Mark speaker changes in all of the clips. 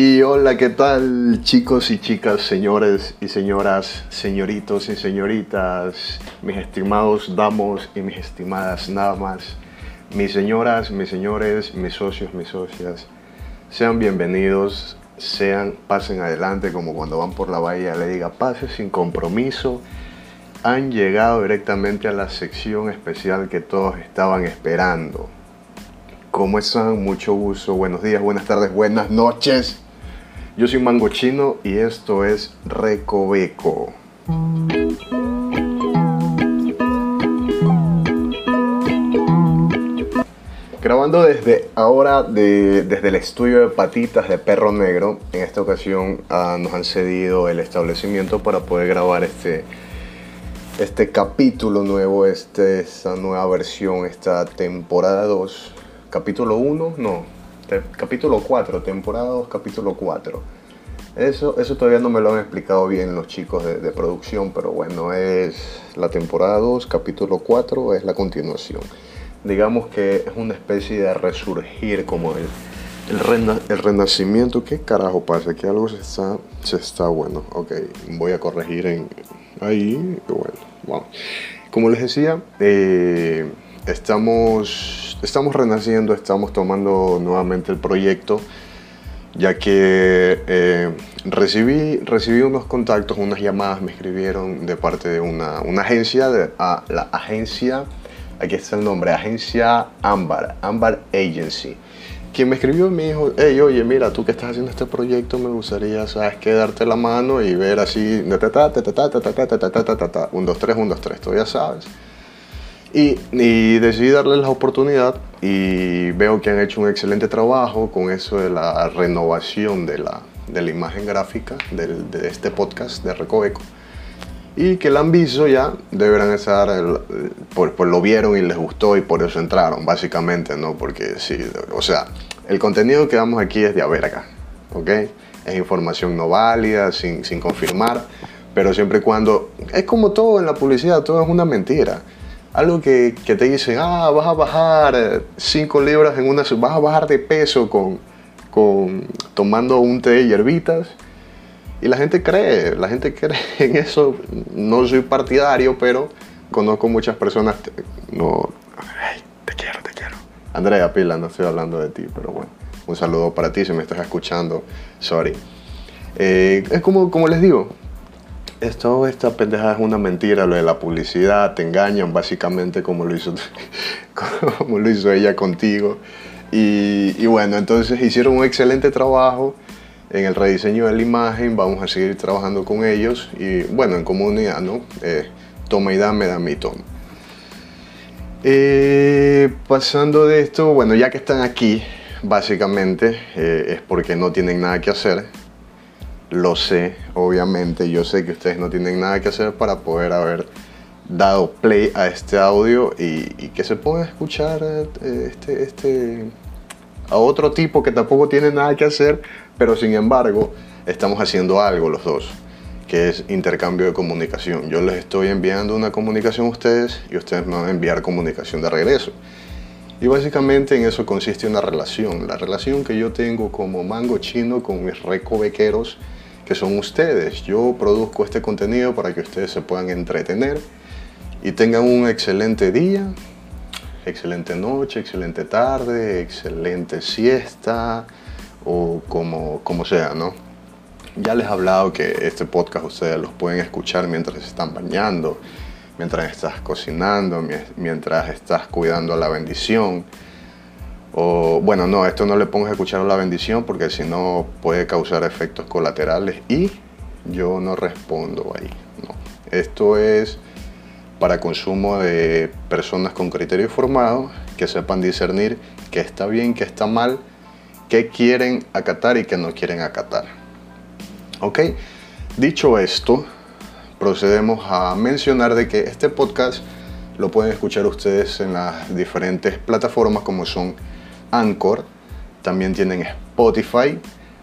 Speaker 1: Y hola, ¿qué tal chicos y chicas, señores y señoras, señoritos y señoritas, mis estimados damos y mis estimadas nada más, mis señoras, mis señores, mis socios, mis socias, sean bienvenidos, sean, pasen adelante como cuando van por la bahía, le diga pase sin compromiso, han llegado directamente a la sección especial que todos estaban esperando. ¿Cómo están? Mucho gusto. Buenos días, buenas tardes, buenas noches. Yo soy Mango Chino y esto es Recoveco. Grabando desde ahora desde el estudio de patitas de Perro Negro. En esta ocasión ah, nos han cedido el establecimiento para poder grabar este este capítulo nuevo, este, esta nueva versión, esta temporada 2, capítulo 1, no, capítulo 4, temporada 2, capítulo 4. Eso, eso todavía no me lo han explicado bien los chicos de, producción, pero bueno, es la temporada 2, capítulo 4, es la continuación. Digamos que es una especie de resurgir como el, el, el renacimiento. ¿Qué carajo pasa? Que algo se está, se está bueno. Ok, voy a corregir en, ahí, bueno. Como les decía, eh, estamos, estamos renaciendo, estamos tomando nuevamente el proyecto, ya que eh, recibí, recibí unos contactos, unas llamadas, me escribieron de parte de una, agencia, de, a la agencia, aquí está el nombre, agencia Ambar, Ambar Agency quien me escribió me dijo, hey, oye, mira, tú que estás haciendo este proyecto, me gustaría, ¿sabes qué? Darte la mano y ver así, un, dos, tres, un, dos, tres, tú ya sabes. Y, y, decidí darles la oportunidad y veo que han hecho un excelente trabajo con eso de la renovación de la, de la imagen gráfica de este podcast de Recoveco y que la han visto ya, deberán estar, pues, lo vieron y les gustó y por eso entraron, básicamente, ¿no? Porque sí, o sea, el contenido que damos aquí es de a verga, ¿ok? Es información no válida, sin, sin confirmar, pero siempre y cuando, es como todo en la publicidad, todo es una mentira. Algo que, te dicen, ah, vas a bajar 5 libras en una, vas a bajar de peso con, con tomando un té de hierbitas y la gente cree, la gente cree en eso. No soy partidario, pero conozco muchas personas. No, te quiero, te quiero. Andrea Pila, no estoy hablando de ti, pero bueno. Un saludo para ti si me estás escuchando. Sorry. Eh, es como, como les digo, esto, esta pendejada es una mentira, lo de la publicidad, te engañan básicamente como lo hizo, como lo hizo ella contigo. Y, y bueno, entonces hicieron un excelente trabajo en el rediseño de la imagen, vamos a seguir trabajando con ellos y bueno, en comunidad, ¿no? Eh, toma y dame, dame y toma. Eh, pasando de esto, bueno, ya que están aquí, básicamente eh, es porque no tienen nada que hacer. Lo sé, obviamente, yo sé que ustedes no tienen nada que hacer para poder haber dado play a este audio y, que se pueda escuchar este, este, a otro tipo que tampoco tiene nada que hacer, pero sin embargo estamos haciendo algo los dos, que es intercambio de comunicación. Yo les estoy enviando una comunicación a ustedes y ustedes me van a enviar comunicación de regreso. Y básicamente en eso consiste una relación, la relación que yo tengo como mango chino con mis recovequeros, que son ustedes. Yo produzco este contenido para que ustedes se puedan entretener y tengan un excelente día, excelente noche, excelente tarde, excelente siesta o como, como sea, ¿no? Ya les he hablado que este podcast ustedes los pueden escuchar mientras están bañando, mientras estás cocinando, mientras estás cuidando a la bendición. Bueno, no, esto no le pongas a escuchar la bendición porque si no puede causar efectos colaterales y yo no respondo ahí. No. Esto es para consumo de personas con criterio formado que sepan discernir qué está bien, qué está mal, qué quieren acatar y qué no quieren acatar. Ok, dicho esto, procedemos a mencionar de que este podcast lo pueden escuchar ustedes en las diferentes plataformas como son Anchor, también tienen Spotify,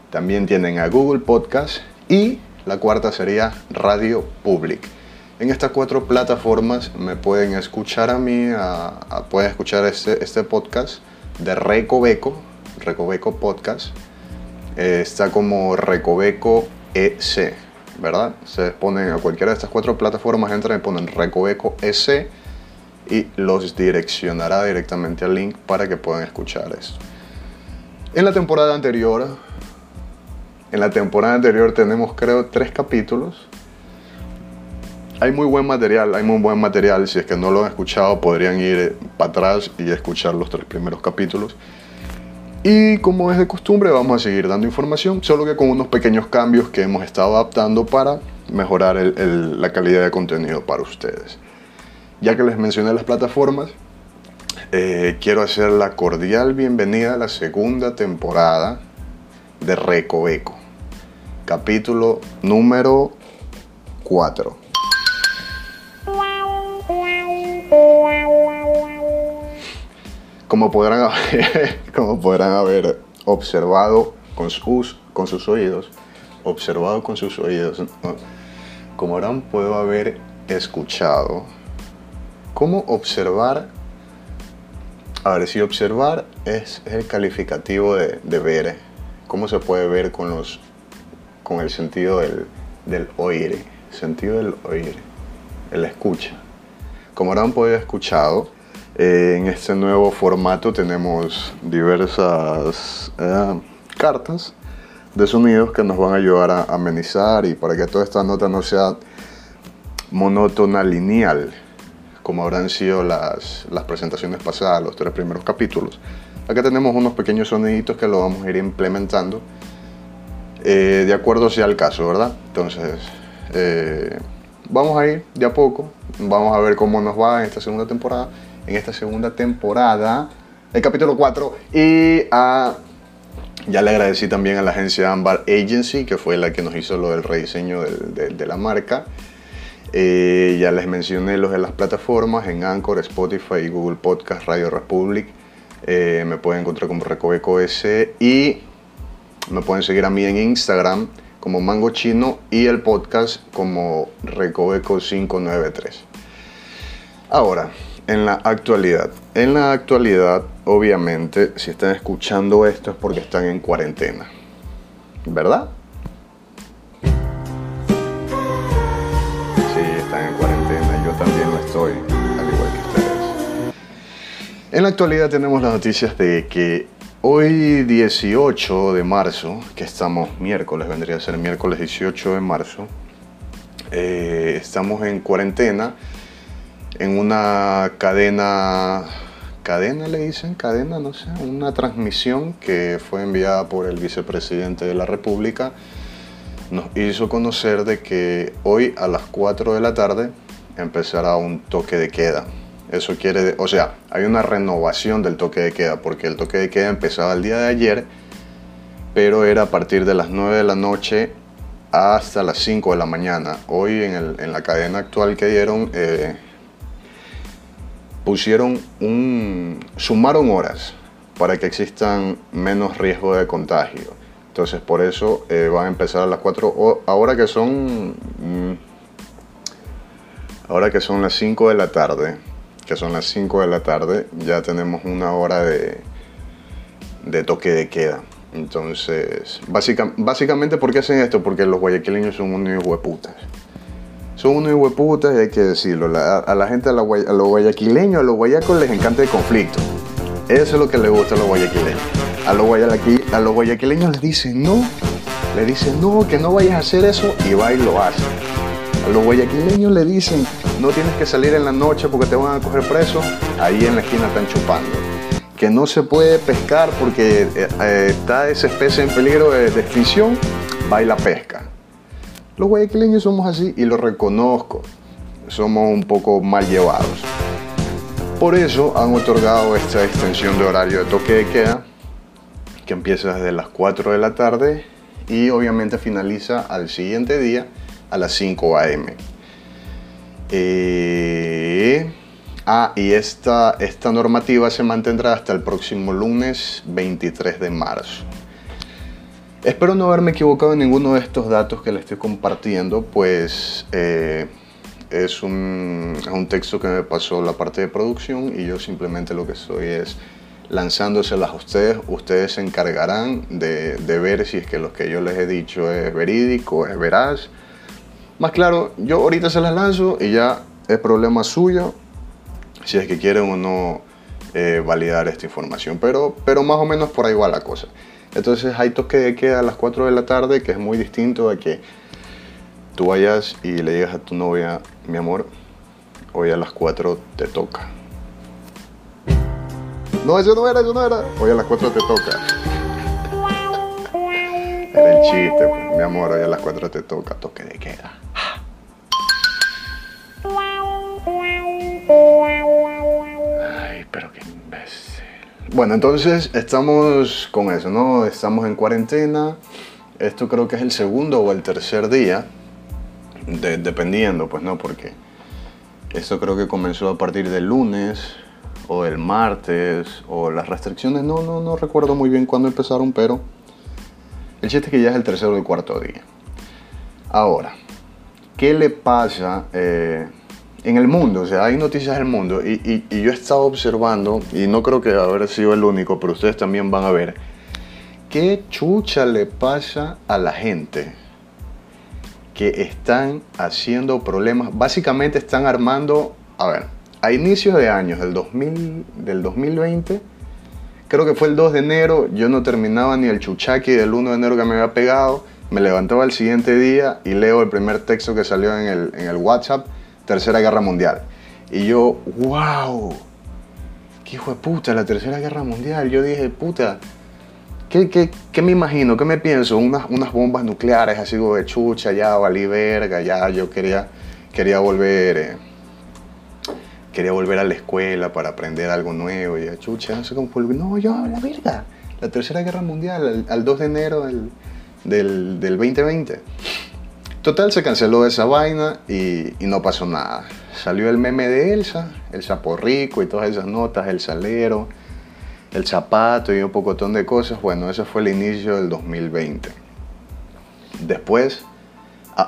Speaker 1: también tienen a Google Podcast y la cuarta sería Radio Public. En estas cuatro plataformas me pueden escuchar a mí, pueden escuchar este, este podcast de Recoveco, Recoveco Podcast. eh, está como Recoveco EC, ¿verdad? Se ponen a cualquiera de estas cuatro plataformas, entran y ponen Recoveco EC y los direccionará directamente al link para que puedan escuchar esto. En la temporada anterior, en la temporada anterior tenemos creo tres capítulos hay muy buen material, hay muy buen material. Si es que no lo han escuchado, podrían ir para atrás y escuchar los tres primeros capítulos. Y como es de costumbre, vamos a seguir dando información, solo que con unos pequeños cambios que hemos estado adaptando para mejorar la calidad de contenido para ustedes. Ya que les mencioné las plataformas, eh, quiero hacer la cordial bienvenida a la segunda temporada de Recoveco, capítulo número 4. Como podrán haber, como podrán haber observado con sus, con sus oídos, observado con sus oídos, como habrán puedo haber escuchado, ¿cómo observar? A ver, si observar es el calificativo de, ver, ¿cómo se puede ver con, los, con el sentido del, del oír? Sentido del oír, el escucha. Como habrán podido escuchado, eh, en este nuevo formato tenemos diversas eh, cartas de sonidos que nos van a ayudar a amenizar y para que toda esta nota no sea monótona lineal, como habrán sido las, las presentaciones pasadas, los tres primeros capítulos. Acá tenemos unos pequeños soniditos que lo vamos a ir implementando eh, de acuerdo sea el caso, ¿verdad? Entonces, vamos a ir de a poco, vamos a ver cómo nos va en esta segunda temporada, en esta segunda temporada, el capítulo 4, y ya le agradecí también a la agencia Ambar Agency, que fue la que nos hizo lo del rediseño de, la marca. Eh, ya les mencioné los de las plataformas en Anchor, Spotify, Google Podcast, Radio Republic. Eh, me pueden encontrar como Recoveco S y me pueden seguir a mí en Instagram como Mango Chino y el podcast como Recoveco 593. Ahora, en la actualidad. En la actualidad, obviamente, si están escuchando esto es porque están en cuarentena. ¿Verdad? Estoy, al igual que ustedes. En la actualidad tenemos las noticias de que Hoy 18 de marzo, que estamos miércoles, vendría a ser miércoles 18 de marzo, eh, estamos en cuarentena en una cadena, cadena le dicen, cadena, no sé, una transmisión que fue enviada por el vicepresidente de la República, nos hizo conocer de que hoy a las 4 de la tarde empezará un toque de queda eso quiere, o sea, hay una renovación del toque de queda, porque el toque de queda empezaba el día de ayer, pero era a partir de las 9 de la noche hasta las 5 de la mañana. Hoy en, la cadena actual que dieron, eh, pusieron un, sumaron horas para que existan menos riesgo de contagio. Entonces por eso eh, van a empezar a las 4, ahora que son, mm, ahora que son las 5 de la tarde, que son las 5 de la tarde, ya tenemos una hora de, de toque de queda. Entonces, básicamente, ¿por qué hacen esto? Porque los guayaquileños son unos hueputas. Son unos hueputas y hay que decirlo. a la gente, a, los guayaquileños, a los guayacos les encanta el conflicto. Eso es lo que les gusta a los guayaquileños. A los, a los guayaquileños les dicen no, le dicen no, que no vayas a hacer eso y va y lo hace. Los guayaquileños le dicen no tienes que salir en la noche porque te van a coger preso, ahí en la esquina están chupando. Que no se puede pescar porque eh, eh, está esa especie en peligro de, extinción, va y la pesca. Los guayaquileños somos así y lo reconozco. Somos un poco mal llevados. Por eso han otorgado esta extensión de horario de toque de queda que empieza desde las 4 de la tarde y obviamente finaliza al siguiente día a las 5 a.m. Eh, ah, y esta, esta normativa se mantendrá hasta el próximo lunes 23 de marzo. Espero no haberme equivocado en ninguno de estos datos que les estoy compartiendo, pues eh, es, un, un, texto que me pasó la parte de producción y yo simplemente lo que estoy es lanzándoselas a ustedes. Ustedes se encargarán de, de ver si es que lo que yo les he dicho es verídico, es veraz. Más claro, yo ahorita se las lanzo y ya es problema suyo si es que quieren o no eh, validar esta información. Pero, pero más o menos por ahí va la cosa. Entonces hay toque de queda a las 4 de la tarde, que es muy distinto a que tú vayas y le digas a tu novia, mi amor, hoy a las 4 te toca. No, eso no era, eso no era. Hoy a las 4 te toca. Era el chiste, pues. mi amor, hoy a las 4 te toca, toque de queda. Bueno, entonces estamos con eso, ¿no? Estamos en cuarentena. Esto creo que es el segundo o el tercer día, dependiendo, pues no, porque esto creo que comenzó a partir del lunes o el martes o las restricciones, no, no, no recuerdo muy bien cuándo empezaron, pero el chiste es que ya es el tercer o el cuarto día. Ahora, ¿qué le pasa? Eh, en el mundo, o sea, hay noticias del mundo y, y, yo he estado observando, y no creo que haber sido el único, pero ustedes también van a ver, qué chucha le pasa a la gente que están haciendo problemas, básicamente están armando, a ver, a inicios de años del, 2000, del 2020, creo que fue el 2 de enero, yo no terminaba ni el chuchaqui del 1 de enero que me había pegado, me levantaba el siguiente día y leo el primer texto que salió en el, en el WhatsApp Tercera Guerra Mundial. Y yo, wow, qué hijo de puta, la Tercera Guerra Mundial. Yo dije, puta, ¿qué, qué, qué me imagino? ¿Qué me pienso? Unas, unas bombas nucleares, así como de chucha, ya valí verga, ya yo quería, quería volver. Eh, quería volver a la escuela para aprender algo nuevo. Y chucha, no sé cómo No, yo, la verga. La Tercera Guerra Mundial, al, 2 de enero del, del, del 2020. Total, se canceló esa vaina y, no pasó nada. Salió el meme de Elsa, el sapo rico y todas esas notas, el salero, el zapato y un pocotón de cosas. Bueno, ese fue el inicio del 2020. Después,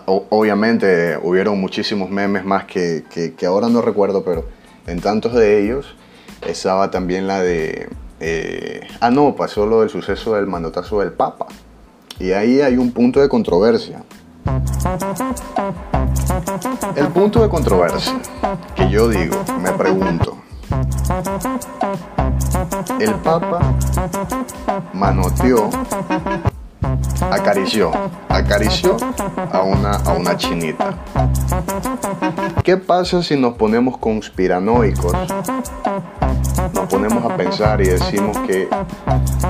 Speaker 1: obviamente, hubieron muchísimos memes más que, ahora no recuerdo, pero en tantos de ellos estaba también la de... Eh, ah, no, pasó lo del suceso del manotazo del Papa. Y ahí hay un punto de controversia el punto de controversia que yo digo, me pregunto, el Papa manoteó, acarició, acarició a una, a una chinita. ¿Qué pasa si nos ponemos conspiranoicos? Nos ponemos a pensar y decimos que,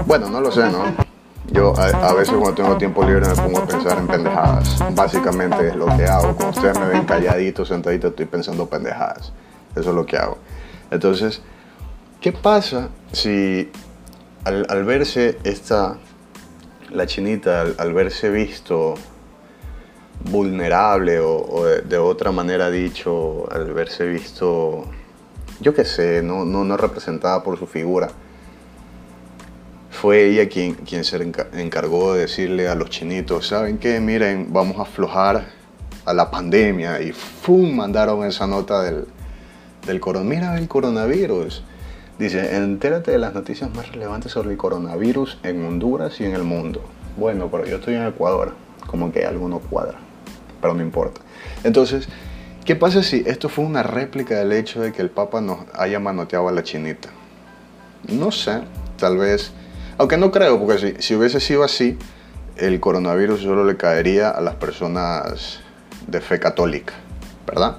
Speaker 1: bueno, no lo sé, ¿no? Yo a, veces cuando tengo tiempo libre me pongo a pensar en pendejadas. Básicamente es lo que hago. Cuando ustedes me ven calladito, sentadito, estoy pensando pendejadas. Eso es lo que hago. Entonces, ¿qué pasa si al, verse esta, la chinita, al, verse visto vulnerable o, de, otra manera dicho, al verse visto, yo qué sé, no, no, no representada por su figura, fue ella quien, quien se encargó de decirle a los chinitos, ¿saben qué? Miren, vamos a aflojar a la pandemia y ¡fum! mandaron esa nota del, del coronavirus. Mira el coronavirus. Dice, entérate de las noticias más relevantes sobre el coronavirus en Honduras y en el mundo. Bueno, pero yo estoy en Ecuador, como que algo no cuadra, pero no importa. Entonces, ¿qué pasa si esto fue una réplica del hecho de que el Papa nos haya manoteado a la chinita? No sé, tal vez aunque no creo, porque si, hubiese sido así, el coronavirus solo le caería a las personas de fe católica, ¿verdad?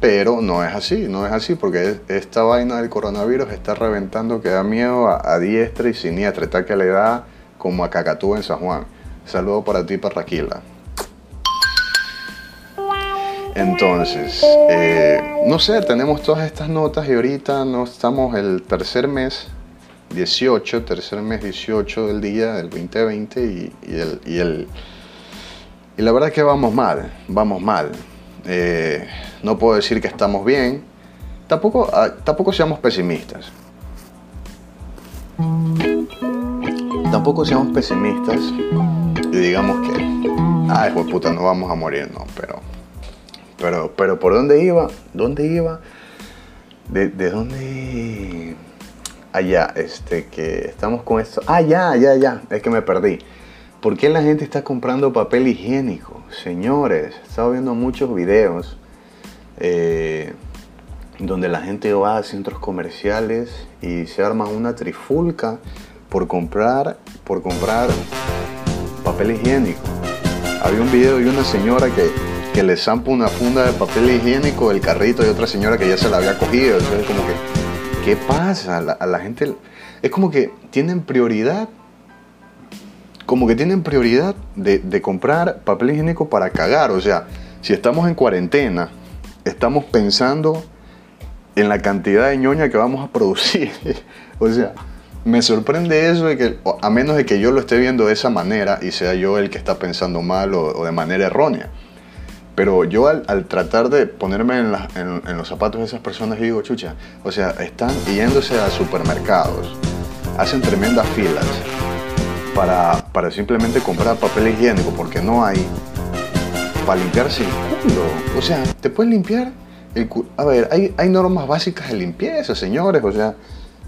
Speaker 1: Pero no es así, no es así, porque esta vaina del coronavirus está reventando que da miedo a, diestra y siniestra, está que le da como a Cacatúa en San Juan. Saludo para ti, Parraquila. Entonces, eh, no sé, tenemos todas estas notas y ahorita no estamos el tercer mes 18, tercer mes 18 del día del 2020 y, el, y, el, y la verdad es que vamos mal, vamos mal. Eh, no puedo decir que estamos bien, tampoco, ah, tampoco seamos pesimistas. Tampoco seamos pesimistas y digamos que, ay, pues puta, no vamos a morir, no, pero, pero, pero ¿por dónde iba? ¿Dónde iba? ¿De, de dónde? Allá, este, que estamos con esto. Ah, ya, ya, ya, es que me perdí. ¿Por qué la gente está comprando papel higiénico? Señores, he estado viendo muchos videos eh, donde la gente va a centros comerciales y se arma una trifulca por comprar, por comprar papel higiénico. Había un video de una señora que, que le zampa una funda de papel higiénico del carrito y otra señora que ya se la había cogido. Entonces, como que, ¿qué pasa? a la gente es como que tienen prioridad como que tienen prioridad de, comprar papel higiénico para cagar. O sea, si estamos en cuarentena, estamos pensando en la cantidad de ñoña que vamos a producir. o sea, me sorprende eso de que, a menos de que yo lo esté viendo de esa manera y sea yo el que está pensando mal o, de manera errónea. Pero yo al, tratar de ponerme en, los zapatos de esas personas digo, chucha, o sea, están yéndose a supermercados, hacen tremendas filas, para, simplemente comprar papel higiénico porque no hay para limpiarse el culo. O sea, te puedes limpiar el culo. A ver, hay, normas básicas de limpieza, señores. O sea,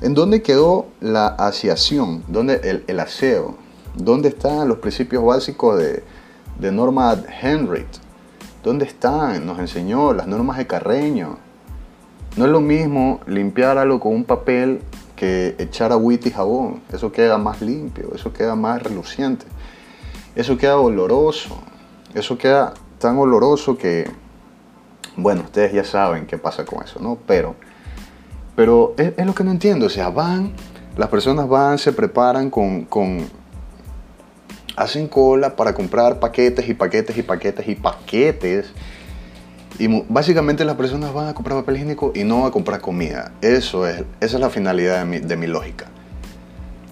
Speaker 1: ¿en dónde quedó la asiación? ¿Dónde el, aseo? ¿Dónde están los principios básicos de, de norma Henry? ¿Dónde están? Nos enseñó las normas de Carreño. No es lo mismo limpiar algo con un papel que echar agüita y jabón. Eso queda más limpio, eso queda más reluciente. Eso queda oloroso. Eso queda tan oloroso que, bueno, ustedes ya saben qué pasa con eso, ¿no? Pero, pero es, lo que no entiendo. O sea, van, las personas van, se preparan con, con hacen cola para comprar paquetes y paquetes y paquetes y paquetes y básicamente las personas van a comprar papel higiénico y no a comprar comida. Eso es, esa es la finalidad de mi, de mi lógica.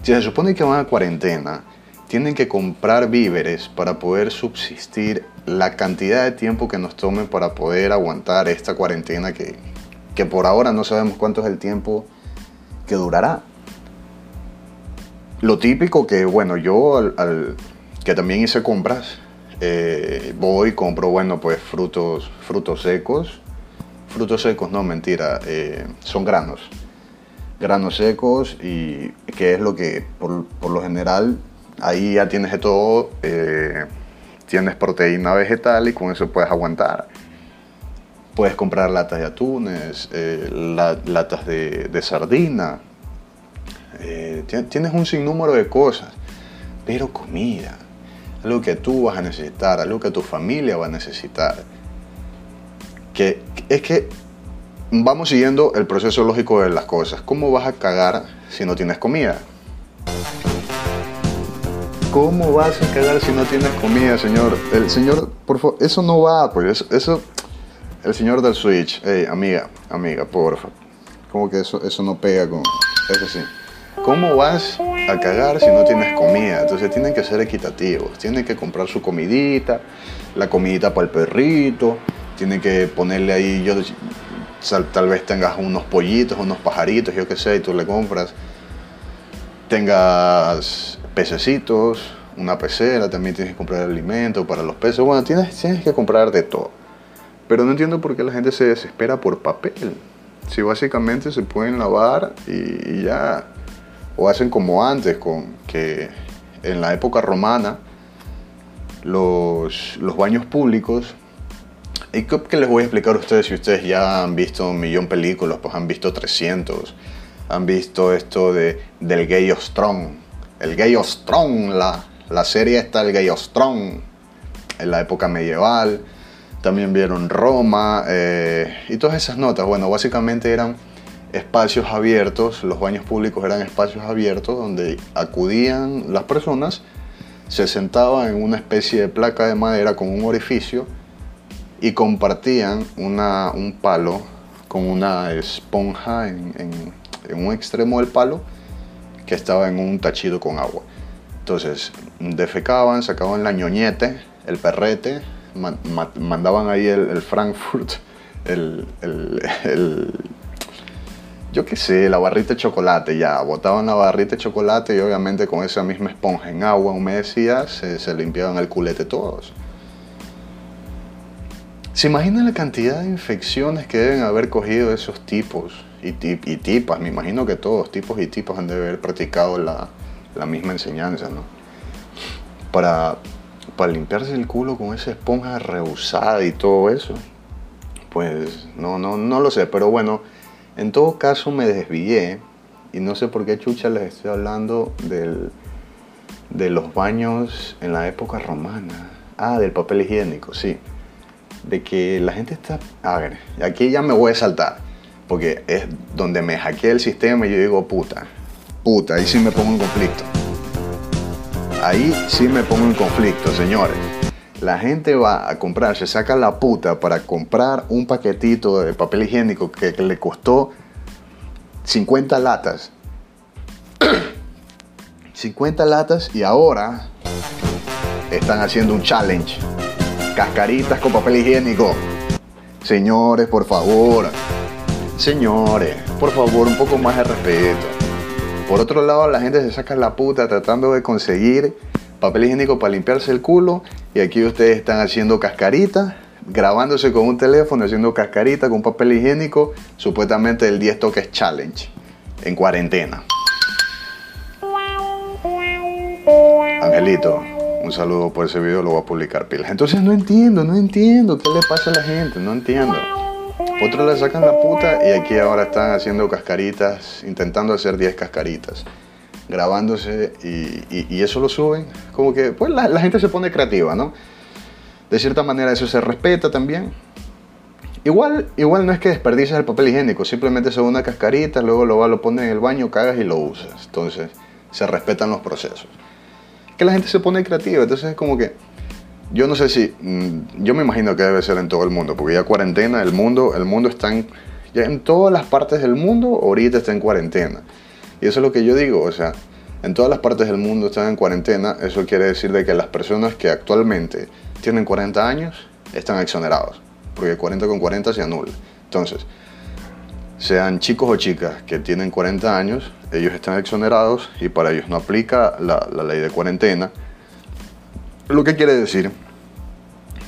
Speaker 1: Si se supone que van a cuarentena, tienen que comprar víveres para poder subsistir la cantidad de tiempo que nos tome para poder aguantar esta cuarentena que, que por ahora no sabemos cuánto es el tiempo que durará. Lo típico que, bueno, yo que también hice compras, eh, voy, compro, bueno, pues frutos, frutos secos. Frutos secos, no, mentira, eh, son granos. Granos secos y que es lo que por, lo general ahí ya tienes de todo. Eh, tienes proteína vegetal y con eso puedes aguantar. Puedes comprar latas de atunes, latas de, de sardina. tienes un sinnúmero de cosas, pero comida algo que tú vas a necesitar, algo que tu familia va a necesitar. Que es que vamos siguiendo el proceso lógico de las cosas. ¿Cómo vas a cagar si no tienes comida? ¿Cómo vas a cagar si no tienes comida, señor? El señor, por favor, eso no va, pues eso, el señor del Switch, hey, amiga, amiga, porfa. Como que eso, eso no pega con, eso sí. ¿Cómo vas a cagar si no tienes comida? Entonces tienen que ser equitativos. Tienen que comprar su comidita, la comidita para el perrito. Tienen que ponerle ahí, yo tal vez tengas unos pollitos, unos pajaritos, yo qué sé, y tú le compras. Tengas pececitos, una pecera, también tienes que comprar alimento para los peces. Bueno, tienes, tienes que comprar de todo. Pero no entiendo por qué la gente se desespera por papel. Si básicamente se pueden lavar y ya o hacen como antes, con que en la época romana los, los baños públicos, y que les voy a explicar a ustedes si ustedes ya han visto un millón de películas, pues han visto 300, han visto esto de, del gay Ostrón, el gay Ostrón, la, la serie está el gay Ostrón, en la época medieval, también vieron Roma eh, y todas esas notas, bueno, básicamente eran espacios abiertos, los baños públicos eran espacios abiertos donde acudían las personas, se sentaban en una especie de placa de madera con un orificio y compartían una, un palo con una esponja en, un extremo del palo que estaba en un tachido con agua. Entonces, defecaban, sacaban la ñoñete, el perrete, mandaban ahí el, Frankfurt, el yo qué sé, la barrita de chocolate, ya, botaban la barrita de chocolate y obviamente con esa misma esponja en agua humedecida se, se limpiaban el culete todos. ¿Se imaginan la cantidad de infecciones que deben haber cogido esos tipos y, tipas? Me imagino que todos, tipos y tipos, han de haber practicado la, la misma enseñanza, ¿no? Para, para limpiarse el culo con esa esponja rehusada y todo eso. Pues no, no, no lo sé, pero bueno, en todo caso me desvié y no sé por qué chucha les estoy hablando del, de los baños en la época romana. Ah, del papel higiénico, sí. De que la gente está... A ver, aquí ya me voy a saltar. Porque es donde me hackea el sistema y yo digo, puta, puta, ahí sí me pongo en conflicto. Ahí sí me pongo en conflicto, señores. La gente va a comprar, se saca la puta para comprar un paquetito de papel higiénico que, le costó 50 latas. 50 latas y ahora están haciendo un challenge. Cascaritas con papel higiénico. Señores, por favor. Señores, por favor, un poco más de respeto. Por otro lado, la gente se saca la puta tratando de conseguir papel higiénico para limpiarse el culo. Y aquí ustedes están haciendo cascaritas, grabándose con un teléfono, haciendo cascarita con papel higiénico, supuestamente el 10 toques challenge, en cuarentena. Angelito, un saludo por ese video, lo voy a publicar pilas. Entonces no entiendo, no entiendo qué le pasa a la gente, no entiendo. Otros le sacan la puta y aquí ahora están haciendo cascaritas, intentando hacer 10 cascaritas, grabándose y, eso lo suben. Como que, pues la, gente se pone creativa, ¿no? De cierta manera eso se respeta también. Igual, igual no es que desperdices el papel higiénico, simplemente se una cascarita, luego lo lo pones en el baño, cagas y lo usas. Entonces se respetan los procesos que la gente se pone creativa. Entonces es como que, yo no sé si, mm, yo me imagino que debe ser en todo el mundo, porque ya cuarentena, el mundo, el mundo está en, ya en todas las partes del mundo, ahorita está en cuarentena. Y eso es lo que yo digo, o sea, en todas las partes del mundo están en cuarentena, eso quiere decir de que las personas que actualmente tienen 40 años están exonerados, porque 40 con 40 se anula. Entonces, sean chicos o chicas que tienen 40 años, ellos están exonerados y para ellos no aplica la, ley de cuarentena. Lo que quiere decir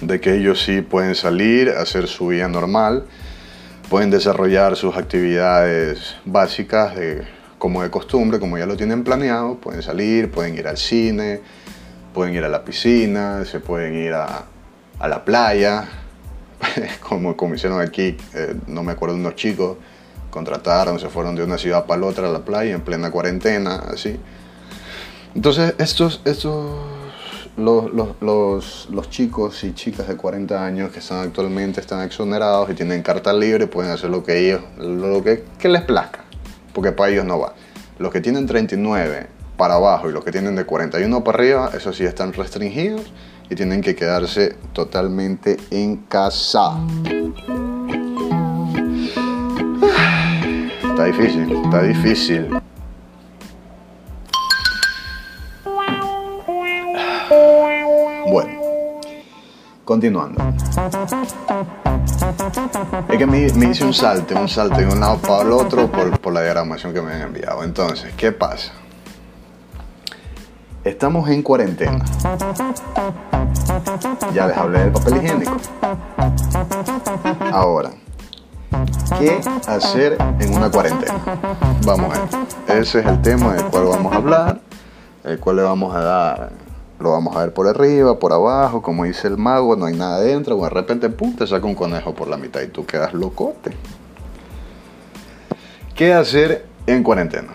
Speaker 1: de que ellos sí pueden salir, hacer su vida normal, pueden desarrollar sus actividades básicas como de costumbre, como ya lo tienen planeado, pueden salir, pueden ir al cine, pueden ir a la piscina, se pueden ir a, la playa, como, como hicieron aquí, eh, no me acuerdo unos chicos contrataron, se fueron de una ciudad para la otra a la playa en plena cuarentena, así. Entonces, estos, estos los, los, los, chicos y chicas de 40 años que están actualmente están exonerados y tienen carta libre, pueden hacer lo que ellos, lo que, que les plazca, porque para ellos no va. Los que tienen 39 para abajo y los que tienen de 41 para arriba, eso sí están restringidos y tienen que quedarse totalmente en casa. Está difícil, está difícil. Bueno, continuando. Es que me, hice un salto, un salto de un lado para el otro por, por la diagramación que me han enviado. Entonces, ¿qué pasa? Estamos en cuarentena. Ya les hablé del papel higiénico. Ahora, ¿Qué hacer en una cuarentena? Vamos a ver. Ese es el tema del cual vamos a hablar, el cual le vamos a dar, lo vamos a ver por arriba, por abajo, como dice el mago, no hay nada adentro, o de repente, pum, te saca un conejo por la mitad y tú quedas locote. ¿Qué hacer en cuarentena?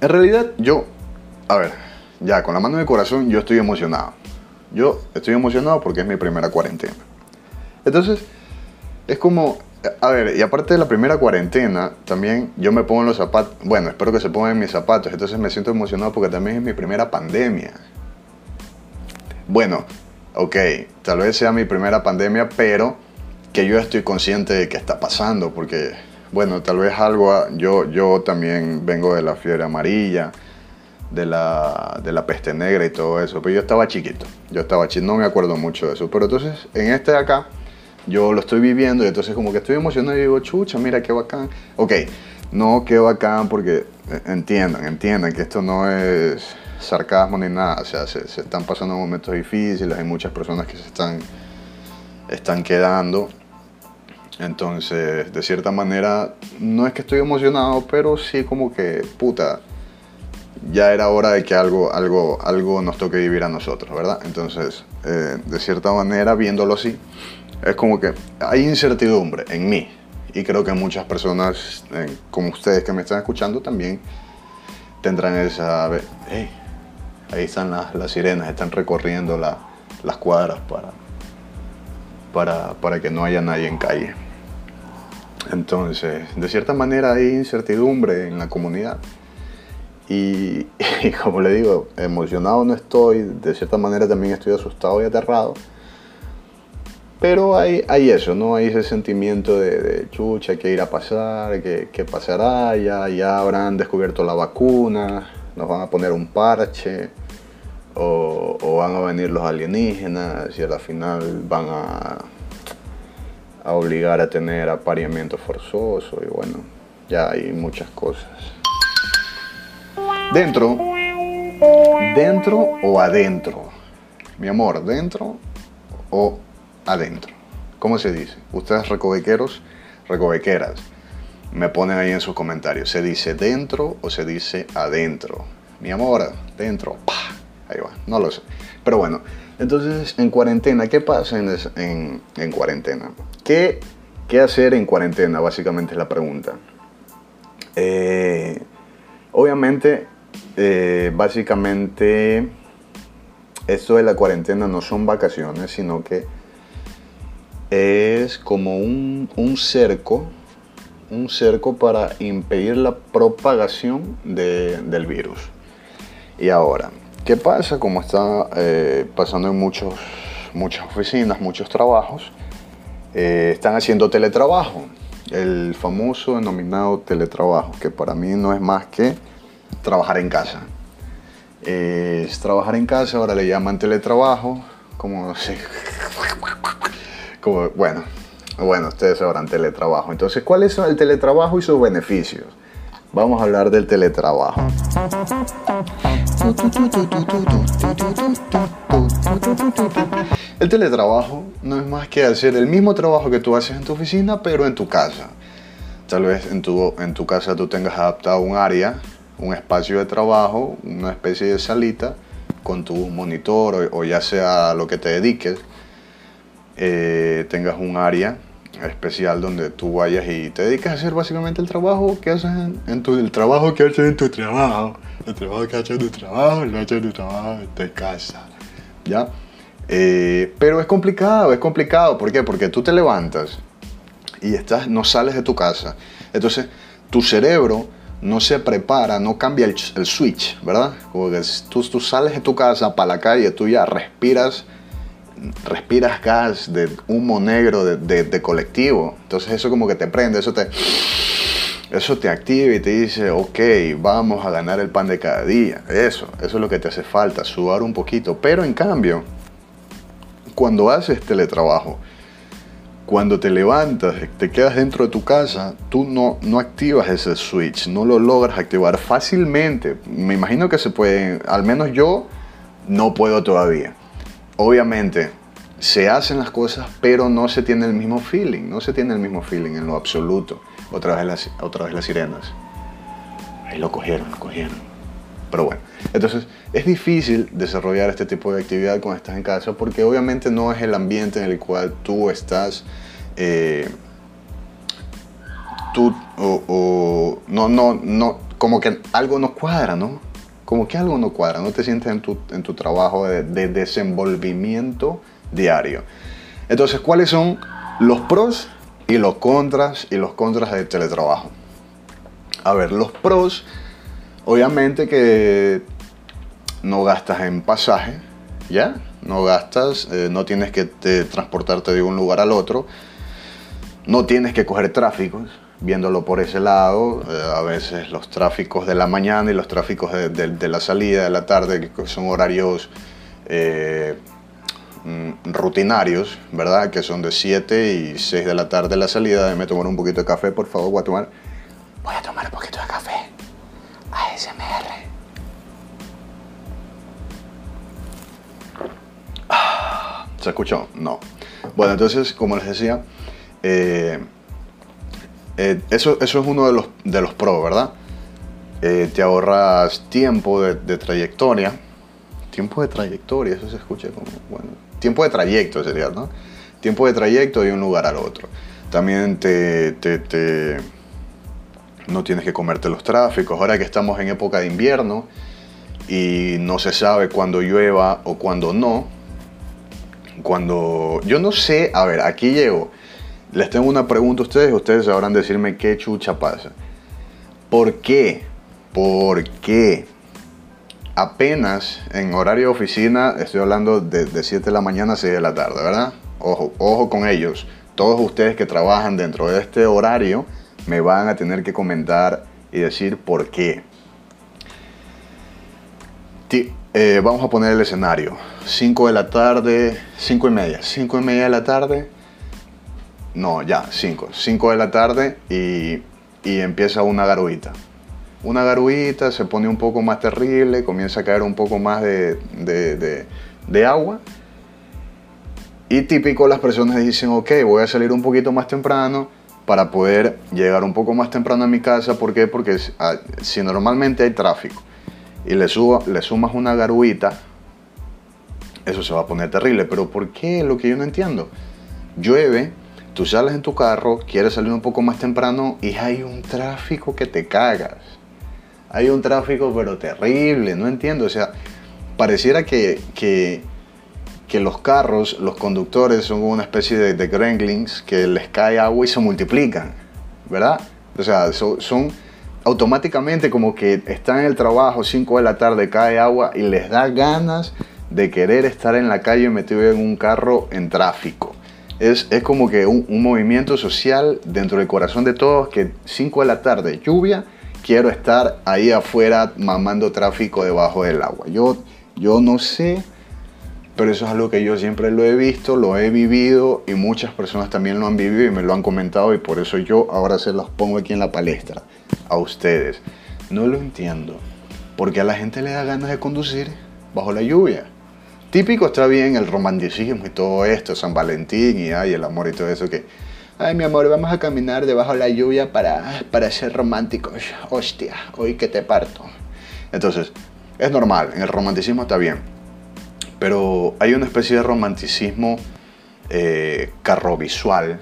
Speaker 1: En realidad, yo, a ver, ya con la mano en el corazón, yo estoy emocionado. Yo estoy emocionado porque es mi primera cuarentena. Entonces, es como a ver, y aparte de la primera cuarentena, también yo me pongo en los zapatos, bueno, espero que se pongan en mis zapatos, entonces me siento emocionado porque también es mi primera pandemia. Bueno, ok, tal vez sea mi primera pandemia, pero que yo estoy consciente de que está pasando, porque, bueno, tal vez algo, yo, yo también vengo de la fiebre amarilla, de la, de la peste negra y todo eso, pero yo estaba chiquito, yo estaba chiquito, no me acuerdo mucho de eso, pero entonces en este de acá yo lo estoy viviendo y entonces como que estoy emocionado y digo, chucha, mira qué bacán. Ok, no qué bacán porque eh, entiendan, entiendan que esto no es sarcasmo ni nada, o sea, se, están pasando momentos difíciles, hay muchas personas que se están están quedando. Entonces, de cierta manera, no es que estoy emocionado, pero sí como que, puta, ya era hora de que algo, algo, algo nos toque vivir a nosotros, ¿verdad? Entonces, eh, de cierta manera, viéndolo así, es como que hay incertidumbre en mí. Y creo que muchas personas, eh, como ustedes que me están escuchando, también tendrán esa... ahí están las, sirenas, están recorriendo las cuadras para, para, para que no haya nadie en calle. Entonces, de cierta manera hay incertidumbre en la comunidad. Y, como le digo, emocionado no estoy, de cierta manera también estoy asustado y aterrado. Pero hay, hay eso, ¿no? Hay ese sentimiento de, chucha, que ir a pasar, que, pasará, ya, ya habrán descubierto la vacuna, nos van a poner un parche, o, van a venir los alienígenas y al final van a a obligar a tener apareamiento forzoso y bueno, ya hay muchas cosas. Dentro, dentro o adentro. Mi amor, dentro o adentro. ¿Cómo se dice? Ustedes recovequeros, recovequeras, me ponen ahí en sus comentarios. ¿Se dice dentro o se dice adentro? Mi amor, dentro. Ahí va, no lo sé. Pero bueno, entonces, en cuarentena, ¿qué pasa en, en, cuarentena? ¿Qué, ¿Qué, hacer en cuarentena? Básicamente es la pregunta. Eh, obviamente, eh, básicamente, esto de la cuarentena no son vacaciones, sino que es como un, un cerco, un cerco para impedir la propagación de, del virus. Y ahora, ¿Qué pasa? Como está eh, pasando en muchos, muchas oficinas, muchos trabajos, eh, están haciendo teletrabajo, el famoso denominado teletrabajo, que para mí no es más que trabajar en casa. es trabajar en casa, ahora le llaman teletrabajo, como no como, bueno, bueno, ustedes sabrán teletrabajo. Entonces, ¿cuál es el teletrabajo y sus beneficios? Vamos a hablar del teletrabajo. El teletrabajo no es más que hacer el mismo trabajo que tú haces en tu oficina, pero en tu casa. Tal vez en tu, en tu casa tú tengas adaptado un área, un espacio de trabajo, una especie de salita con tu monitor o, ya sea lo que te dediques, eh, tengas un área especial donde tú vayas y te dedicas a hacer básicamente el trabajo que haces en, tu el trabajo que haces en tu trabajo el trabajo que haces en tu trabajo lo haces en tu trabajo en tu casa ya eh, pero es complicado es complicado ¿por qué? porque tú te levantas y estás no sales de tu casa entonces tu cerebro no se prepara, no cambia el, el switch, ¿verdad? Como que tú, tú sales de tu casa para la calle, tú ya respiras respiras gas de humo negro de, colectivo. Entonces eso como que te prende, eso te, eso te activa y te dice, ok, vamos a ganar el pan de cada día. Eso, eso es lo que te hace falta, sudar un poquito. Pero en cambio, cuando haces teletrabajo, cuando te levantas, te quedas dentro de tu casa, tú no, no activas ese switch, no lo logras activar fácilmente. Me imagino que se puede, al menos yo no puedo todavía obviamente se hacen las cosas, pero no se tiene el mismo feeling, no se tiene el mismo feeling en lo absoluto. Otra vez las, otra vez las sirenas. Ahí lo cogieron, lo cogieron. Pero bueno, entonces es difícil desarrollar este tipo de actividad cuando estás en casa porque obviamente no es el ambiente en el cual tú estás, eh, tú, o, no, no, no, como que algo no cuadra, ¿no? Como que algo no cuadra, no te sientes en tu, en tu trabajo de, desenvolvimiento diario. Entonces, ¿cuáles son los pros y los contras y los contras del teletrabajo? A ver, los pros, obviamente que no gastas en pasaje, ¿ya? No gastas, eh, no tienes que transportarte de un lugar al otro, no tienes que coger tráficos, viéndolo por ese lado, eh, a veces los tráficos de la mañana y los tráficos de, la salida de la tarde, que son horarios eh, mm, rutinarios, ¿verdad? Que son de 7 y 6 de la tarde la salida. Déjame tomar un poquito de café, por favor, voy a tomar. Voy a tomar un poquito de café. ASMR. Ah, ¿Se escuchó? No. Bueno, entonces, como les decía, eh, eh, eso, eso es uno de los, de los pros, ¿verdad? Eh, te ahorras tiempo de, de, trayectoria. Tiempo de trayectoria, eso se escucha como, bueno, tiempo de trayecto sería, ¿no? Tiempo de trayecto de un lugar al otro. También te, te, te no tienes que comerte los tráficos. Ahora que estamos en época de invierno y no se sabe cuándo llueva o cuándo no. Cuando yo no sé, a ver, aquí llego. Les tengo una pregunta a ustedes, ustedes sabrán decirme qué chucha pasa. ¿Por qué? ¿Por qué? Apenas en horario de oficina, estoy hablando de, de 7 de la mañana a 6 de la tarde, ¿verdad? Ojo, ojo con ellos. Todos ustedes que trabajan dentro de este horario, me van a tener que comentar y decir por qué. Eh, vamos a poner el escenario. 5 de la tarde, 5 y media. 5 y media de la tarde. No, ya, 5. 5 de la tarde y, y empieza una garuita. Una garuita se pone un poco más terrible, comienza a caer un poco más de, de, de, agua. Y típico las personas dicen, ok, voy a salir un poquito más temprano para poder llegar un poco más temprano a mi casa. ¿Por qué? Porque ah, si normalmente hay tráfico y le, le sumas una garuita, eso se va a poner terrible. Pero ¿por qué? Lo que yo no entiendo. Llueve, tú sales en tu carro, quieres salir un poco más temprano y hay un tráfico que te cagas. Hay un tráfico pero terrible, no entiendo. O sea, pareciera que, que los carros, los conductores son una especie de, de gremlins que les cae agua y se multiplican, ¿verdad? O sea, son, automáticamente como que están en el trabajo, 5 de la tarde cae agua y les da ganas de querer estar en la calle metido en un carro en tráfico. Es, es como que un, movimiento social dentro del corazón de todos que 5 de la tarde, lluvia, quiero estar ahí afuera mamando tráfico debajo del agua. Yo, yo no sé pero eso es algo que yo siempre lo he visto, lo he vivido y muchas personas también lo han vivido y me lo han comentado y por eso yo ahora se los pongo aquí en la palestra a ustedes. No lo entiendo, porque a la gente le da ganas de conducir bajo la lluvia. Típico está bien el romanticismo y todo esto, San Valentín y ay, el amor y todo eso que, ay mi amor, vamos a caminar debajo de la lluvia para, para ser románticos. Hostia, hoy que te parto. Entonces, es normal, en el romanticismo está bien pero hay una especie de romanticismo eh, carrovisual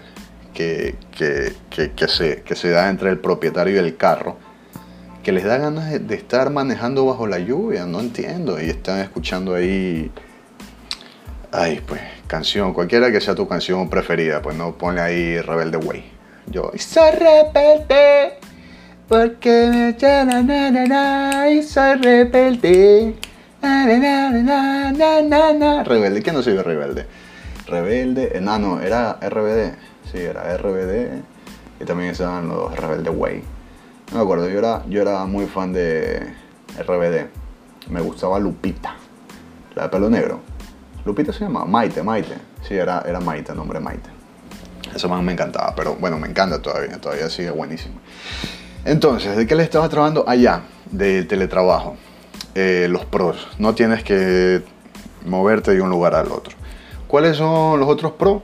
Speaker 1: que, que, que, se, que se da entre el propietario y el carro, que les da ganas de, estar manejando bajo la lluvia, no entiendo, y están escuchando ahí, ay, pues, canción, cualquiera que sea tu canción preferida, pues no, ponle ahí Rebelde Way. Yo, soy rebelde, porque me na, na, na, y soy rebelde. Rebelde, ¿quién no soy rebelde? Rebelde, no, no, era RBD, sí, era RBD y también estaban los Rebelde Way. No me acuerdo, yo era, yo era muy fan de RBD. Me gustaba Lupita, la de pelo negro. Lupita se llama Maite, Maite. Sí, era, era Maite, nombre Maite. Eso más me encantaba, pero bueno, me encanta todavía, todavía sigue buenísimo. Entonces, ¿de qué le estaba trabajando? Allá, del teletrabajo. Eh, los pros. No tienes que moverte de un lugar al otro. ¿Cuáles son los otros pros?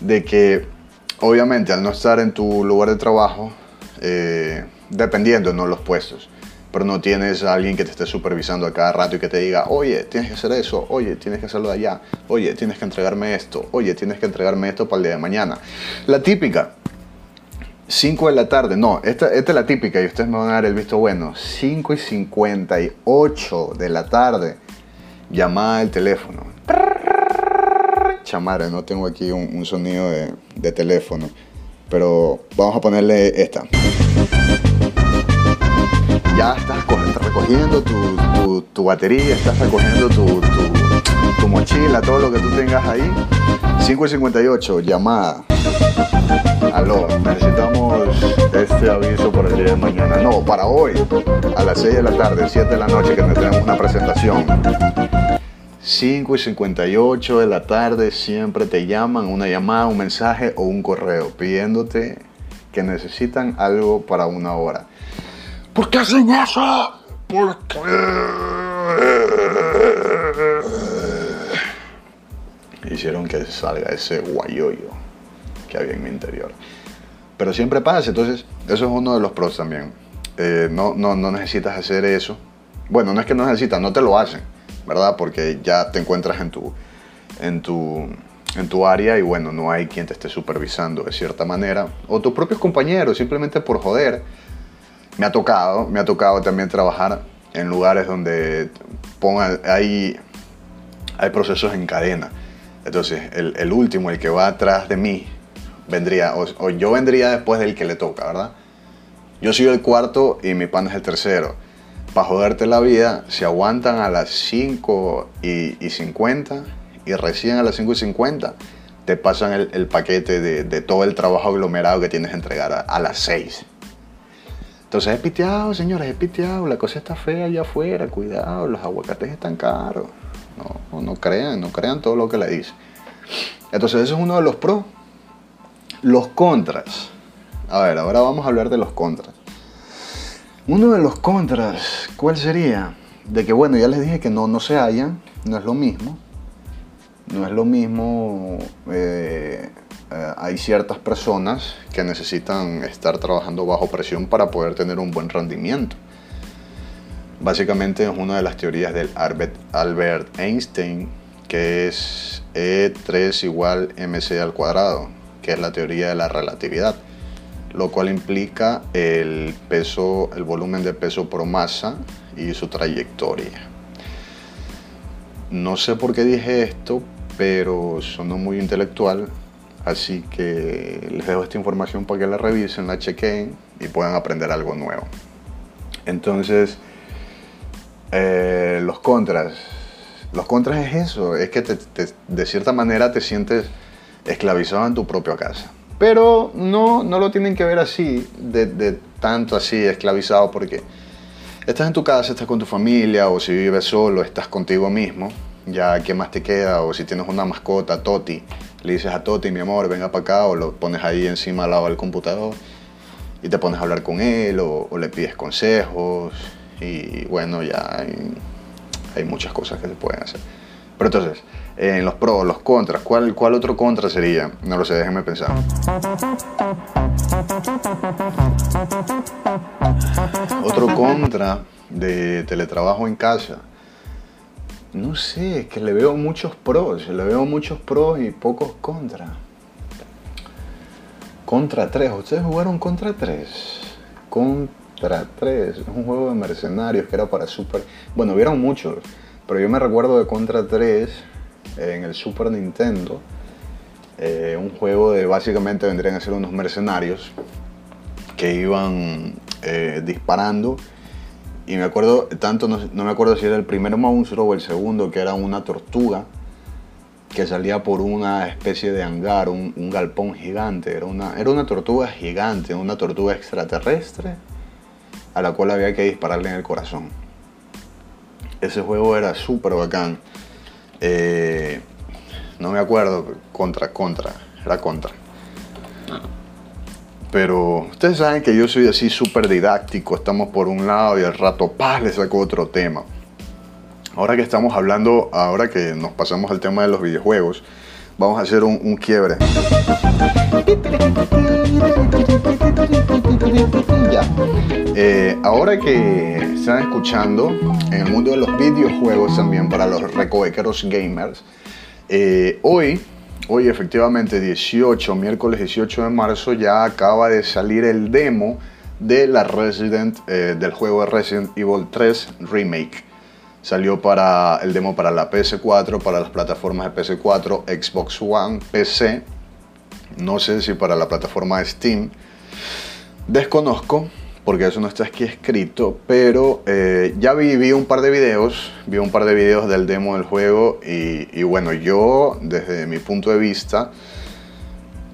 Speaker 1: De que obviamente al no estar en tu lugar de trabajo, eh, dependiendo de los puestos, pero no tienes a alguien que te esté supervisando a cada rato y que te diga, oye, tienes que hacer eso, oye, tienes que hacerlo de allá, oye, tienes que entregarme esto, oye, tienes que entregarme esto para el día de mañana. La típica, 5 de la tarde, no, esta, esta, es la típica y ustedes me van a dar el visto bueno. 5 y 58 de la tarde, llamada al teléfono. Chamare, no tengo aquí un, sonido de, teléfono, pero vamos a ponerle esta. Ya estás recogiendo tu, tu, batería, estás recogiendo tu, tu mochila, todo lo que tú tengas ahí. 5 y 58, llamada. Aló, necesitamos este aviso por el día de mañana. No, para hoy, a las 6 de la tarde, 7 de la noche, que tenemos una presentación. 5 y 58 de la tarde siempre te llaman, una llamada, un mensaje o un correo pidiéndote que necesitan algo para una hora. ¿Por qué hacen eso? ¿Por qué? hicieron que salga ese guayoyo que había en mi interior. Pero siempre pasa, entonces eso es uno de los pros también. Eh, no, no, no necesitas hacer eso. Bueno, no es que no necesitas, no te lo hacen, ¿verdad? Porque ya te encuentras en tu, en tu, en tu área y bueno, no hay quien te esté supervisando de cierta manera. O tus propios compañeros, simplemente por joder. Me ha tocado, me ha tocado también trabajar en lugares donde hay, hay procesos en cadena. Entonces, el, último, el que va atrás de mí, vendría, o, yo vendría después del que le toca, ¿verdad? Yo soy el cuarto y mi pan es el tercero. Para joderte la vida, se aguantan a las 5 y, y 50 y recién a las 5 y 50 te pasan el, paquete de, de, todo el trabajo aglomerado que tienes que entregar a, a las 6. Entonces es piteado, señores, es piteado. La cosa está fea allá afuera, cuidado, los aguacates están caros. No, no crean, no crean todo lo que le dice. Entonces ese es uno de los pros. Los contras. A ver, ahora vamos a hablar de los contras. Uno de los contras, ¿cuál sería? De que, bueno, ya les dije que no, no se hallan, no es lo mismo. No es lo mismo. Eh, eh, hay ciertas personas que necesitan estar trabajando bajo presión para poder tener un buen rendimiento. Básicamente es una de las teorías del Albert, Einstein, que es E3 igual mc al cuadrado, que es la teoría de la relatividad, lo cual implica el peso, el volumen de peso por masa y su trayectoria. No sé por qué dije esto, pero sonó muy intelectual, así que les dejo esta información para que la revisen, la chequen y puedan aprender algo nuevo. Entonces, eh, los contras. Los contras es eso, es que te, te, de cierta manera te sientes esclavizado en tu propia casa. Pero no, no lo tienen que ver así, de, de, tanto así, esclavizado, porque estás en tu casa, estás con tu familia, o si vives solo, estás contigo mismo, ya qué más te queda, o si tienes una mascota, Toti, le dices a Toti, mi amor, venga para acá, o lo pones ahí encima al lado del computador y te pones a hablar con él, o, le pides consejos, y bueno, ya hay, hay, muchas cosas que se pueden hacer. Pero entonces, en los pros, los contras, ¿cuál, ¿cuál otro contra sería? No lo sé, déjenme pensar. Otro contra de teletrabajo en casa. No sé, es que le veo muchos pros, le veo muchos pros y pocos contras. Contra 3, ¿ustedes jugaron contra 3? Contra 3, es un juego de mercenarios que era para Super... Bueno, vieron muchos, pero yo me recuerdo de Contra 3 en el Super Nintendo. Eh, un juego de básicamente vendrían a ser unos mercenarios que iban eh, disparando. Y me acuerdo, tanto no, no, me acuerdo si era el primer monstruo o el segundo, que era una tortuga que salía por una especie de hangar, un, galpón gigante. Era una, era una tortuga gigante, una tortuga extraterrestre a la cual había que dispararle en el corazón. Ese juego era súper bacán. Eh, no me acuerdo, contra, contra, era contra. Pero ustedes saben que yo soy así súper didáctico, estamos por un lado y al rato, ¡paz! le saco otro tema. Ahora que estamos hablando, ahora que nos pasamos al tema de los videojuegos, vamos a hacer un, quiebre. Eh, ahora que están escuchando en el mundo de los videojuegos también para los recovequeros gamers, eh, hoy, hoy efectivamente 18, miércoles 18 de marzo, ya acaba de salir el demo de la Resident, eh, del juego de Resident Evil 3 Remake. Salió para el demo para la PS4, para las plataformas de PS4, Xbox One, PC. No sé si para la plataforma Steam. Desconozco, porque eso no está aquí escrito, pero eh, ya vi, vi, un par de videos, vi un par de videos del demo del juego y, bueno, yo desde mi punto de vista,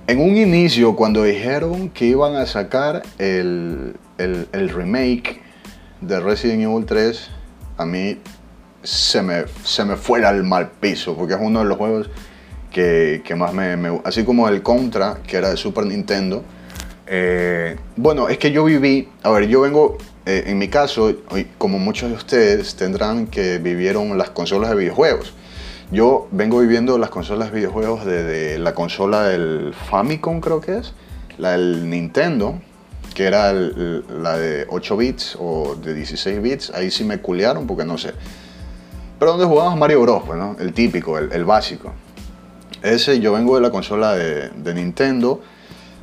Speaker 1: en un inicio cuando dijeron que iban a sacar el, el, remake de Resident Evil 3, a mí se me, se me fue al mal piso, porque es uno de los juegos que, que más me, me, Así como el Contra, que era de Super Nintendo. Eh, bueno, es que yo viví, a ver, yo vengo, eh, en mi caso, como muchos de ustedes tendrán que vivieron las consolas de videojuegos. Yo vengo viviendo las consolas de videojuegos desde la consola del Famicom, creo que es, la del Nintendo, que era la de 8 bits o de 16 bits. Ahí sí me culearon porque no sé. Pero donde jugábamos Mario Bros, pues. El típico, el, básico. Ese yo vengo de la consola de Nintendo.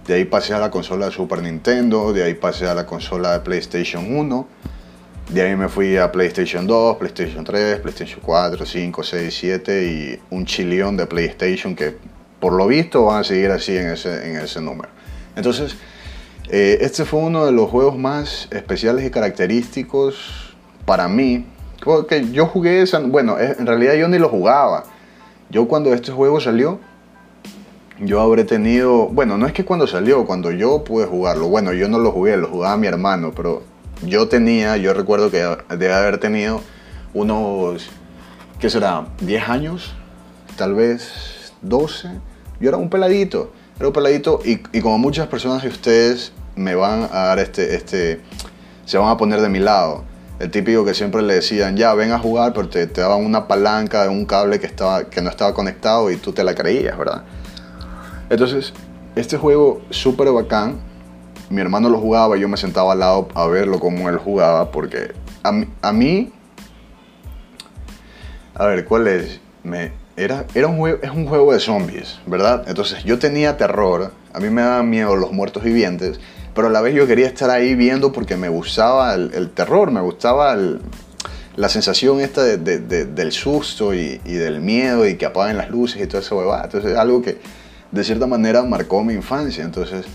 Speaker 1: De ahí pasé a la consola de Super Nintendo, de ahí pasé a la consola de PlayStation 1 de ahí me fui a PlayStation 2, PlayStation 3, PlayStation 4, 5, 6, 7 y un chilión de PlayStation que por lo visto van a seguir así en ese, en ese número. Entonces, eh, este fue uno de los juegos más especiales y característicos para mí. Porque yo jugué, esa, bueno, en realidad yo ni lo jugaba. Yo cuando este juego salió, yo habré tenido, bueno, no es que cuando salió, cuando yo pude jugarlo, bueno, yo no lo jugué, lo jugaba mi hermano, pero yo tenía, yo recuerdo que debe haber tenido unos, ¿qué será? 10 años, tal vez 12. Yo era un peladito, era un peladito y, como muchas personas de ustedes me van a dar este, este, se van a poner de mi lado. El típico que siempre le decían, ya, ven a jugar, pero te, te daban una palanca de un cable que, estaba, que no estaba conectado y tú te la creías, ¿verdad? Entonces, este juego súper bacán, mi hermano lo jugaba, yo me sentaba al lado a verlo como él jugaba, porque a mí, a, ver, ¿cuál es? Me, era, era un juego, es un juego de zombies, ¿verdad? Entonces yo tenía terror, a mí me daban miedo los muertos vivientes, pero a la vez yo quería estar ahí viendo porque me gustaba el, terror, me gustaba la sensación esta del susto y, del miedo y que apaguen las luces y todo eso, Entonces es algo que de cierta manera marcó mi infancia. Entonces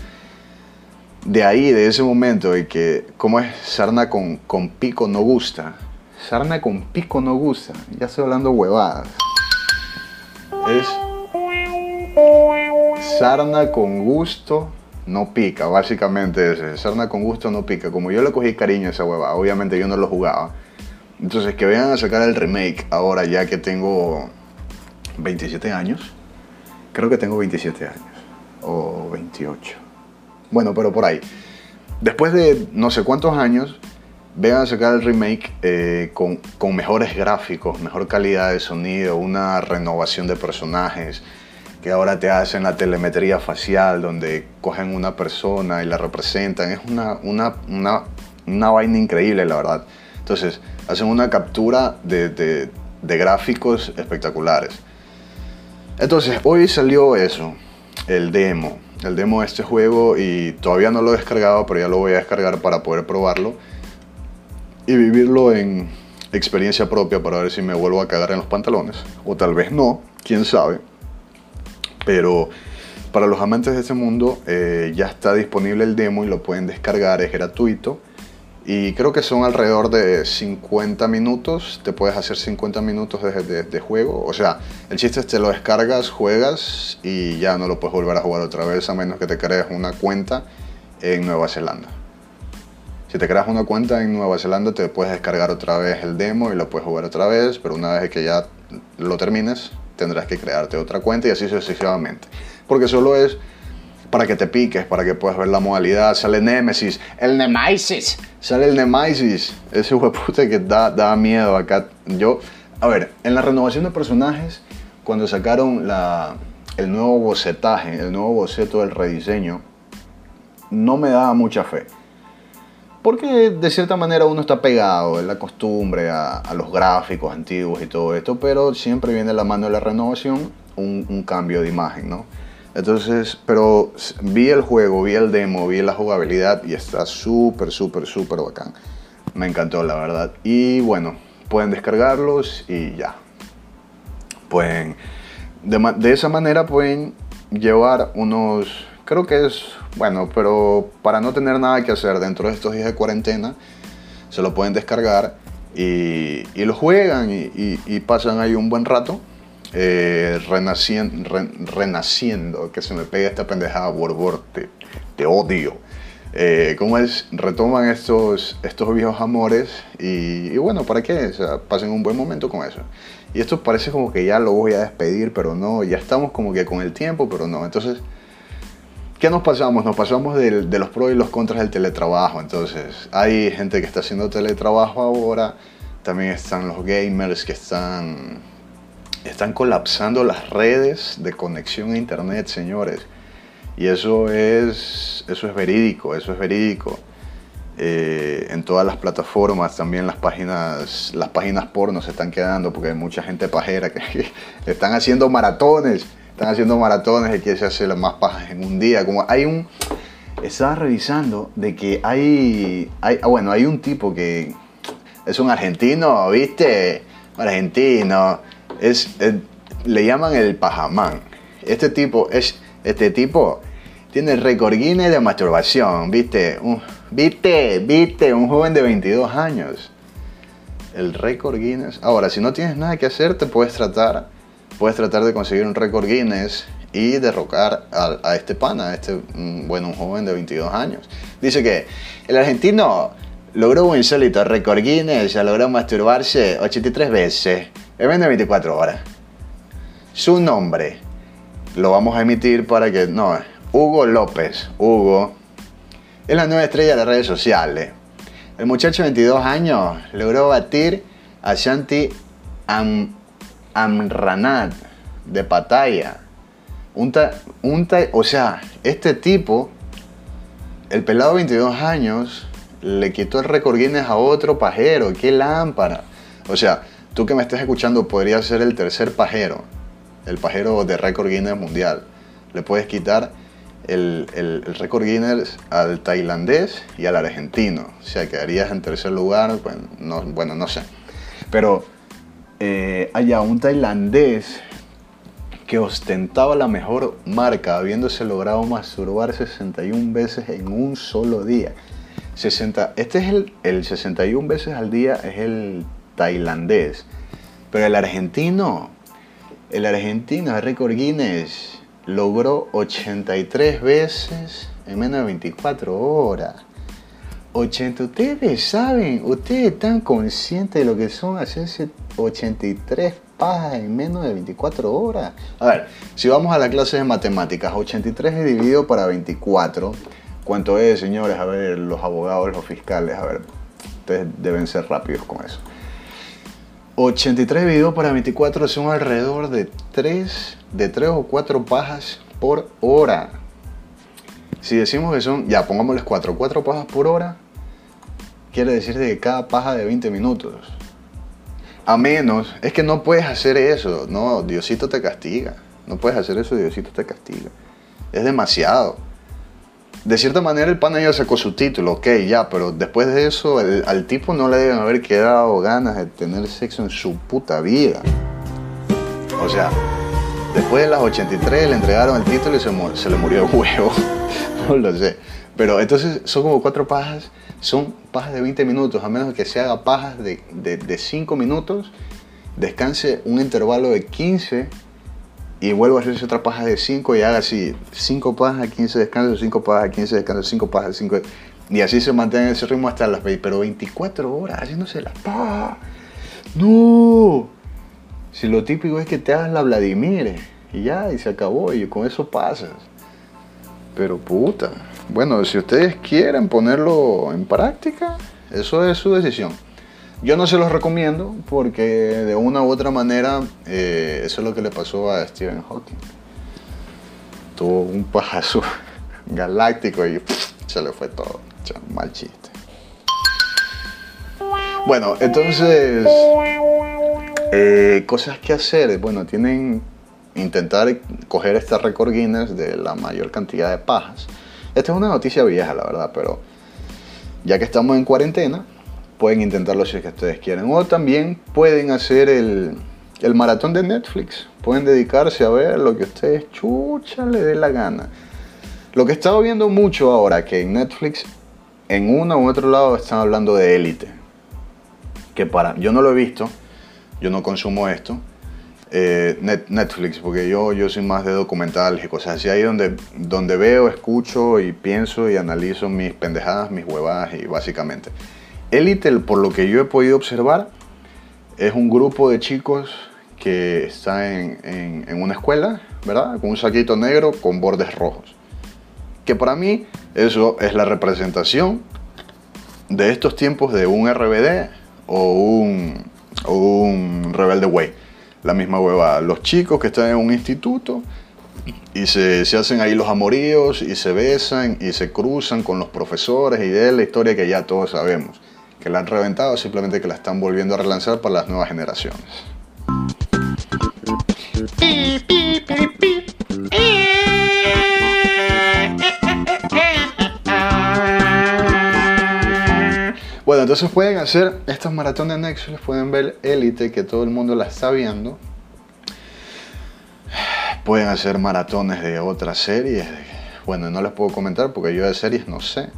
Speaker 1: de ahí, de ese momento, y que, ¿cómo es? Sarna con, con pico no gusta. Sarna con pico no gusta. Ya estoy hablando huevadas. Es. Sarna con gusto no pica, básicamente es Sarna con gusto no pica. Como yo le cogí cariño a esa huevada, obviamente yo no lo jugaba. Entonces, que vengan a sacar el remake ahora, ya que tengo 27 años. Creo que tengo 27 años. O 28 bueno, pero por ahí. Después de no sé cuántos años, vean a sacar el remake eh, con, con, mejores gráficos, mejor calidad de sonido, una renovación de personajes, que ahora te hacen la telemetría facial, donde cogen una persona y la representan. Es una, una, una, una vaina increíble, la verdad. Entonces, hacen una captura de, de, de gráficos espectaculares. Entonces, hoy salió eso, el demo el demo de este juego y todavía no lo he descargado, pero ya lo voy a descargar para poder probarlo y vivirlo en experiencia propia para ver si me vuelvo a cagar en los pantalones o tal vez no, quién sabe. Pero para los amantes de este mundo eh, ya está disponible el demo y lo pueden descargar, es gratuito y creo que son alrededor de 50 minutos. Te puedes hacer 50 minutos de, juego. O sea, el chiste es que te lo descargas, juegas y ya no lo puedes volver a jugar otra vez a menos que te crees una cuenta en Nueva Zelanda. Si te creas una cuenta en Nueva Zelanda te puedes descargar otra vez el demo y lo puedes jugar otra vez, pero una vez que ya lo termines tendrás que crearte otra cuenta y así sucesivamente. Porque solo es para que te piques, para que puedas ver la modalidad. Sale Nemesis, el Nemesis, sale el Nemesis, ese puta que da, da miedo acá. Yo, a ver, en la renovación de personajes, cuando sacaron la, el nuevo bocetaje, el nuevo boceto del rediseño, no me daba mucha fe. Porque de cierta manera uno está pegado, es la costumbre a, los gráficos antiguos y todo esto, pero siempre viene la mano de la renovación un, un cambio de imagen, ¿no? Entonces, pero vi el juego, vi el demo, vi la jugabilidad y está súper, súper, súper bacán. Me encantó, la verdad. Y bueno, pueden descargarlos y ya. Pueden, de, esa manera pueden llevar unos, creo que es, bueno, pero para no tener nada que hacer dentro de estos días de cuarentena, se lo pueden descargar y, lo juegan y pasan ahí un buen rato eh, renaciendo, que se me pega esta pendejada Word, te, te odio. Eh, ¿Cómo es? Retoman estos, estos viejos amores y, bueno, ¿para qué? O sea, pasen un buen momento con eso. Y esto parece como que ya lo voy a despedir, pero no, ya estamos como que con el tiempo, pero no. Entonces, ¿qué nos pasamos? Nos pasamos de, de los pros y los contras del teletrabajo. Entonces, hay gente que está haciendo teletrabajo ahora, también están los gamers que están están colapsando las redes de conexión a internet, señores. Y eso es, eso es verídico, eso es verídico. Eh, en todas las plataformas también las páginas, las páginas porno se están quedando porque hay mucha gente pajera que, están haciendo maratones, están haciendo maratones y quiere se hace más pajas en un día. Como hay un, estaba revisando de que hay, hay, ah, bueno, hay un tipo que es un argentino, ¿viste? Un argentino, es, le llaman el pajamán. Este tipo es, este tipo tiene récord Guinness de masturbación, ¿viste? ¿Viste? ¿Viste? Un joven de 22 años. El récord Guinness. Ahora, si no tienes nada que hacer, te puedes tratar, puedes tratar de conseguir un récord Guinness y derrocar a, este pana, a este, mm, bueno, un joven de 22 años. Dice que el argentino logró un insólito récord Guinness, ya logró masturbarse 83 veces en menos de 24 horas. Su nombre lo vamos a emitir para que, no, Hugo López. Hugo es la nueva estrella de redes sociales. El muchacho de 22 años logró batir a Shanti Amranat de Pattaya. Un o sea, este tipo, el pelado de 22 años, le quitó el récord Guinness a otro pajero. ¡Qué lámpara! O sea, tú que me estás escuchando podrías ser el tercer pajero, el pajero de récord Guinness mundial. Le puedes quitar el, el, récord Guinness al tailandés y al argentino. O sea, quedarías en tercer lugar, pues, no, bueno, no sé. Pero eh, allá un tailandés que ostentaba la mejor marca, habiéndose logrado masturbar 61 veces en un solo día. 60, este es el, el 61 veces al día, es el tailandés. Pero el argentino, el argentino, el récord Guinness, logró 83 veces en menos de 24 horas. 80, ustedes saben, ustedes están conscientes de lo que son hacerse 83 pajas en menos de 24 horas. A ver, si vamos a la clase de matemáticas, 83 es dividido para 24. ¿Cuánto es, señores? A ver, los abogados, los fiscales, a ver, ustedes deben ser rápidos con eso. 83 dividido para 24 son alrededor de 3, de 3 o 4 pajas por hora. Si decimos que son, ya pongámosles 4, 4 pajas por hora, quiere decir que cada paja de 20 minutos. A menos, es que no puedes hacer eso, no, Diosito te castiga. No puedes hacer eso, Diosito te castiga. Es demasiado de cierta manera el pana ya sacó su título, ok, ya, pero después de eso al tipo no le deben haber quedado ganas de tener sexo en su puta vida. O sea, después de las 83 le entregaron el título y se, le murió el huevo. no lo sé. Pero entonces son como cuatro pajas, son pajas de 20 minutos, a menos que se haga pajas de, de, de 5 minutos, descanse un intervalo de 15 y vuelvo a hacer otra paja de 5 y haga así, 5 pajas, 15 descansos, 5 pajas, 15 descansos, 5 pajas, 5 y así se mantiene ese ritmo hasta las 20, pero 24 horas haciéndose las pajas. No. Si lo típico es que te hagas la Vladimir y ya, y se acabó, y con eso pasas. Pero puta. Bueno, si ustedes quieren ponerlo en práctica, eso es su decisión. Yo no se los recomiendo porque de una u otra manera eh, eso es lo que le pasó a Stephen Hawking. Tuvo un pajazo galáctico y se le fue todo. mal chiste. Bueno, entonces, eh, cosas que hacer. Bueno, tienen intentar coger este récord Guinness de la mayor cantidad de pajas. Esta es una noticia vieja, la verdad, pero ya que estamos en cuarentena, pueden intentarlo si es que ustedes quieren. O también pueden hacer el, el maratón de Netflix. Pueden dedicarse a ver lo que ustedes chucha le dé la gana. Lo que he estado viendo mucho ahora, que en Netflix, en uno u otro lado, están hablando de élite. Que para, yo no lo he visto, yo no consumo esto. Eh, Netflix, porque yo, yo soy más de documentales y cosas así. Ahí donde, donde veo, escucho y pienso y analizo mis pendejadas, mis huevadas y básicamente. Elite, por lo que yo he podido observar, es un grupo de chicos que está en, una escuela, ¿verdad? Con un saquito negro con bordes rojos. Que para mí eso es la representación de estos tiempos de un RBD o un, un Rebelde Way. la misma hueva. Los chicos que están en un instituto y se, se, hacen ahí los amoríos y se besan y se cruzan con los profesores y de la historia que ya todos sabemos. Que la han reventado, simplemente que la están volviendo a relanzar para las nuevas generaciones. Bueno, entonces pueden hacer estas maratones de Netflix, pueden ver Elite, que todo el mundo la está viendo. Pueden hacer maratones de otras series. Bueno, no les puedo comentar porque yo de series no sé.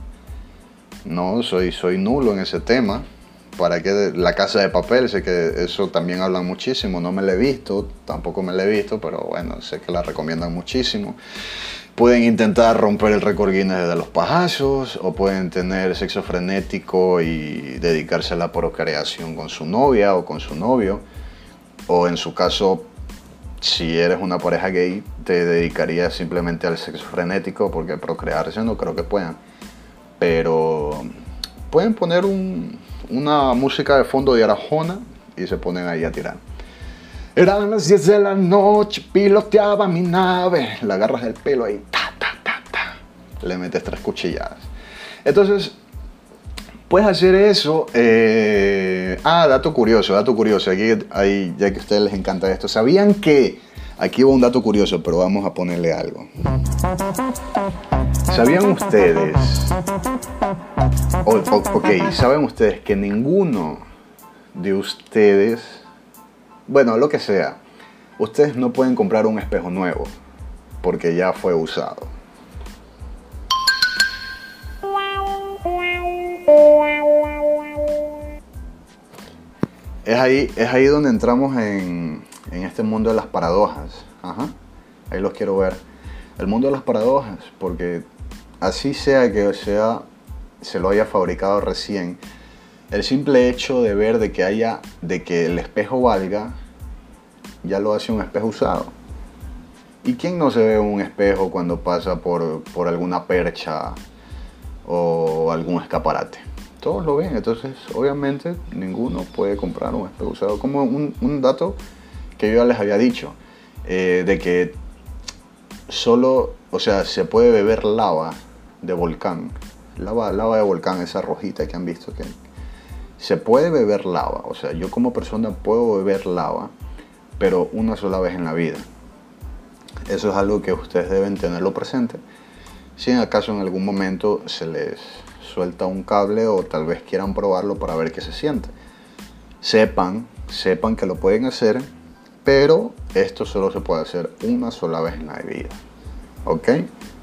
Speaker 1: No, soy, soy nulo en ese tema. Para que la casa de papel, sé que eso también hablan muchísimo. No me la he visto, tampoco me la he visto, pero bueno, sé que la recomiendan muchísimo. Pueden intentar romper el récord Guinness de los pajazos o pueden tener sexo frenético y dedicarse a la procreación con su novia o con su novio. O en su caso, si eres una pareja gay, te dedicarías simplemente al sexo frenético porque procrearse no creo que puedan. Pero pueden poner una música de fondo de Arajona y se ponen ahí a tirar. Eran las 10 de la noche, piloteaba mi nave. La agarras del pelo ahí, ta, ta, ta, ta. Le metes tres cuchilladas. Entonces, puedes hacer eso. Eh, ah, dato curioso, dato curioso. Aquí, ahí, ya que a ustedes les encanta esto. ¿Sabían que? Aquí hubo un dato curioso, pero vamos a ponerle algo. ¿Sabían ustedes? ok, ¿saben ustedes que ninguno de ustedes bueno, lo que sea, ustedes no pueden comprar un espejo nuevo porque ya fue usado. Es ahí, es ahí donde entramos en, este mundo de las paradojas. Ahí los quiero ver. El mundo de las paradojas, porque así sea que sea, se lo haya fabricado recién, el simple hecho de ver de que haya, de que el espejo valga, ya lo hace un espejo usado. ¿Y quién no se ve un espejo cuando pasa por, alguna percha o algún escaparate? Todos lo ven, entonces obviamente ninguno puede comprar un espejo usado. Como un, dato que yo ya les había dicho, eh, de que solo, o sea, se puede beber lava de volcán. Lava, lava de volcán, esa rojita que han visto que se puede beber lava. O sea, yo como persona puedo beber lava pero una sola vez en la vida. Eso es algo que ustedes deben tenerlo presente. Si en acaso en algún momento se les suelta un cable o tal vez quieran probarlo para ver qué se siente. Sepan, sepan que lo pueden hacer, pero esto solo se puede hacer una sola vez en la vida. ¿Ok?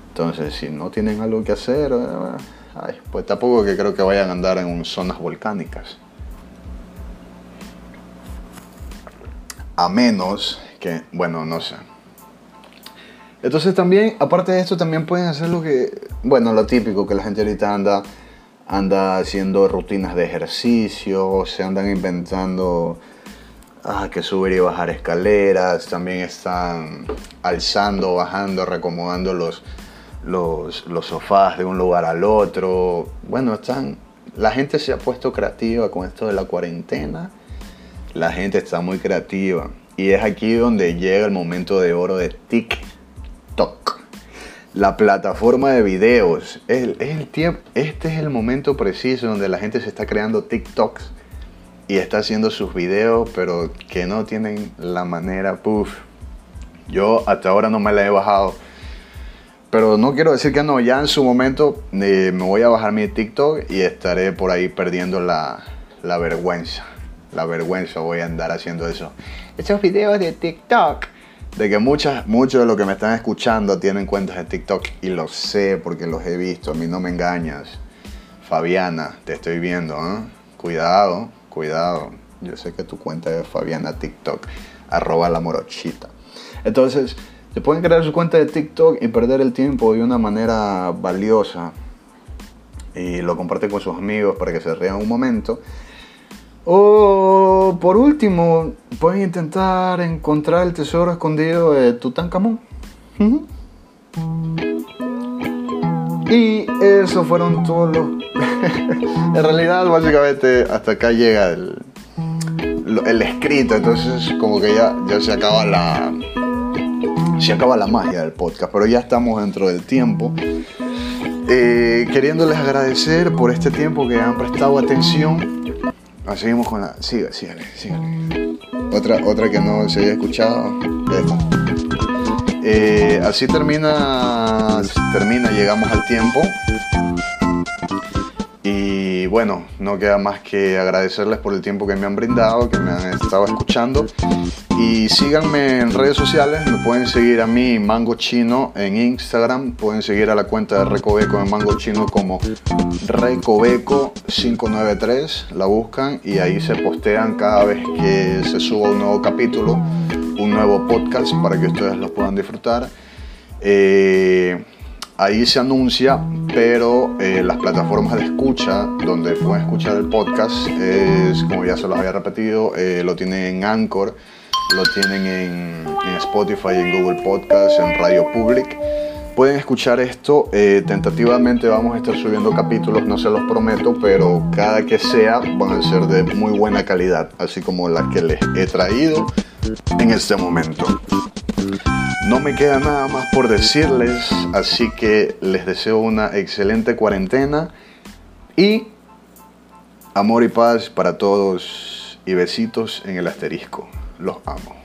Speaker 1: Entonces, si no tienen algo que hacer, eh, pues tampoco que creo que vayan a andar en zonas volcánicas. A menos que, bueno, no sé. Entonces también, aparte de esto, también pueden hacer lo que, bueno, lo típico, que la gente ahorita anda, anda haciendo rutinas de ejercicio, se andan inventando ah, que subir y bajar escaleras, también están alzando, bajando, recomodando los, los, los sofás de un lugar al otro. Bueno, están, la gente se ha puesto creativa con esto de la cuarentena la gente está muy creativa. Y es aquí donde llega el momento de oro de TikTok. La plataforma de videos. Es, el tiempo, este es el momento preciso donde la gente se está creando TikToks y está haciendo sus videos, pero que no tienen la manera. Puff. Yo hasta ahora no me la he bajado. Pero no quiero decir que no, ya en su momento eh, me voy a bajar mi TikTok y estaré por ahí perdiendo la, la vergüenza la vergüenza voy a andar haciendo eso. Esos videos de TikTok. De que muchas, muchos de los que me están escuchando tienen cuentas de TikTok y lo sé porque los he visto. A mí no me engañas. Fabiana, te estoy viendo. ¿eh? Cuidado, cuidado. Yo sé que tu cuenta es Fabiana TikTok. Arroba la morochita. Entonces, se pueden crear su cuenta de TikTok y perder el tiempo de una manera valiosa. Y lo comparten con sus amigos para que se rían un momento. O por último, pueden intentar encontrar el tesoro escondido de Tutankamón. Y eso fueron todos los... en realidad, básicamente, hasta acá llega el, escrito, entonces como que ya, ya se acaba la se acaba la magia del podcast, pero ya estamos dentro del tiempo. Eh, queriéndoles agradecer por este tiempo que han prestado atención. Ah, seguimos con la. Sígale, sígale, sígale. Otra, otra que no se había escuchado. Eh, así termina, termina, llegamos al tiempo. Y bueno, no queda más que agradecerles por el tiempo que me han brindado, que me han estado escuchando. Y síganme en redes sociales, me pueden seguir a mí, Mango Chino, en Instagram. Pueden seguir a la cuenta de Recoveco en Mango Chino como Recoveco593. La buscan y ahí se postean cada vez que se suba un nuevo capítulo, un nuevo podcast para que ustedes lo puedan disfrutar. Eh, ahí se anuncia, pero eh, las plataformas de escucha donde pueden escuchar el podcast es, como ya se los había repetido, eh, lo tienen en Anchor, lo tienen en, Spotify, en Google Podcast, en Radio Public. Pueden escuchar esto, eh, tentativamente vamos a estar subiendo capítulos, no se los prometo, pero cada que sea van a ser de muy buena calidad, así como las que les he traído en este momento. No me queda nada más por decirles, así que les deseo una excelente cuarentena y amor y paz para todos y besitos en el asterisco. Los amo.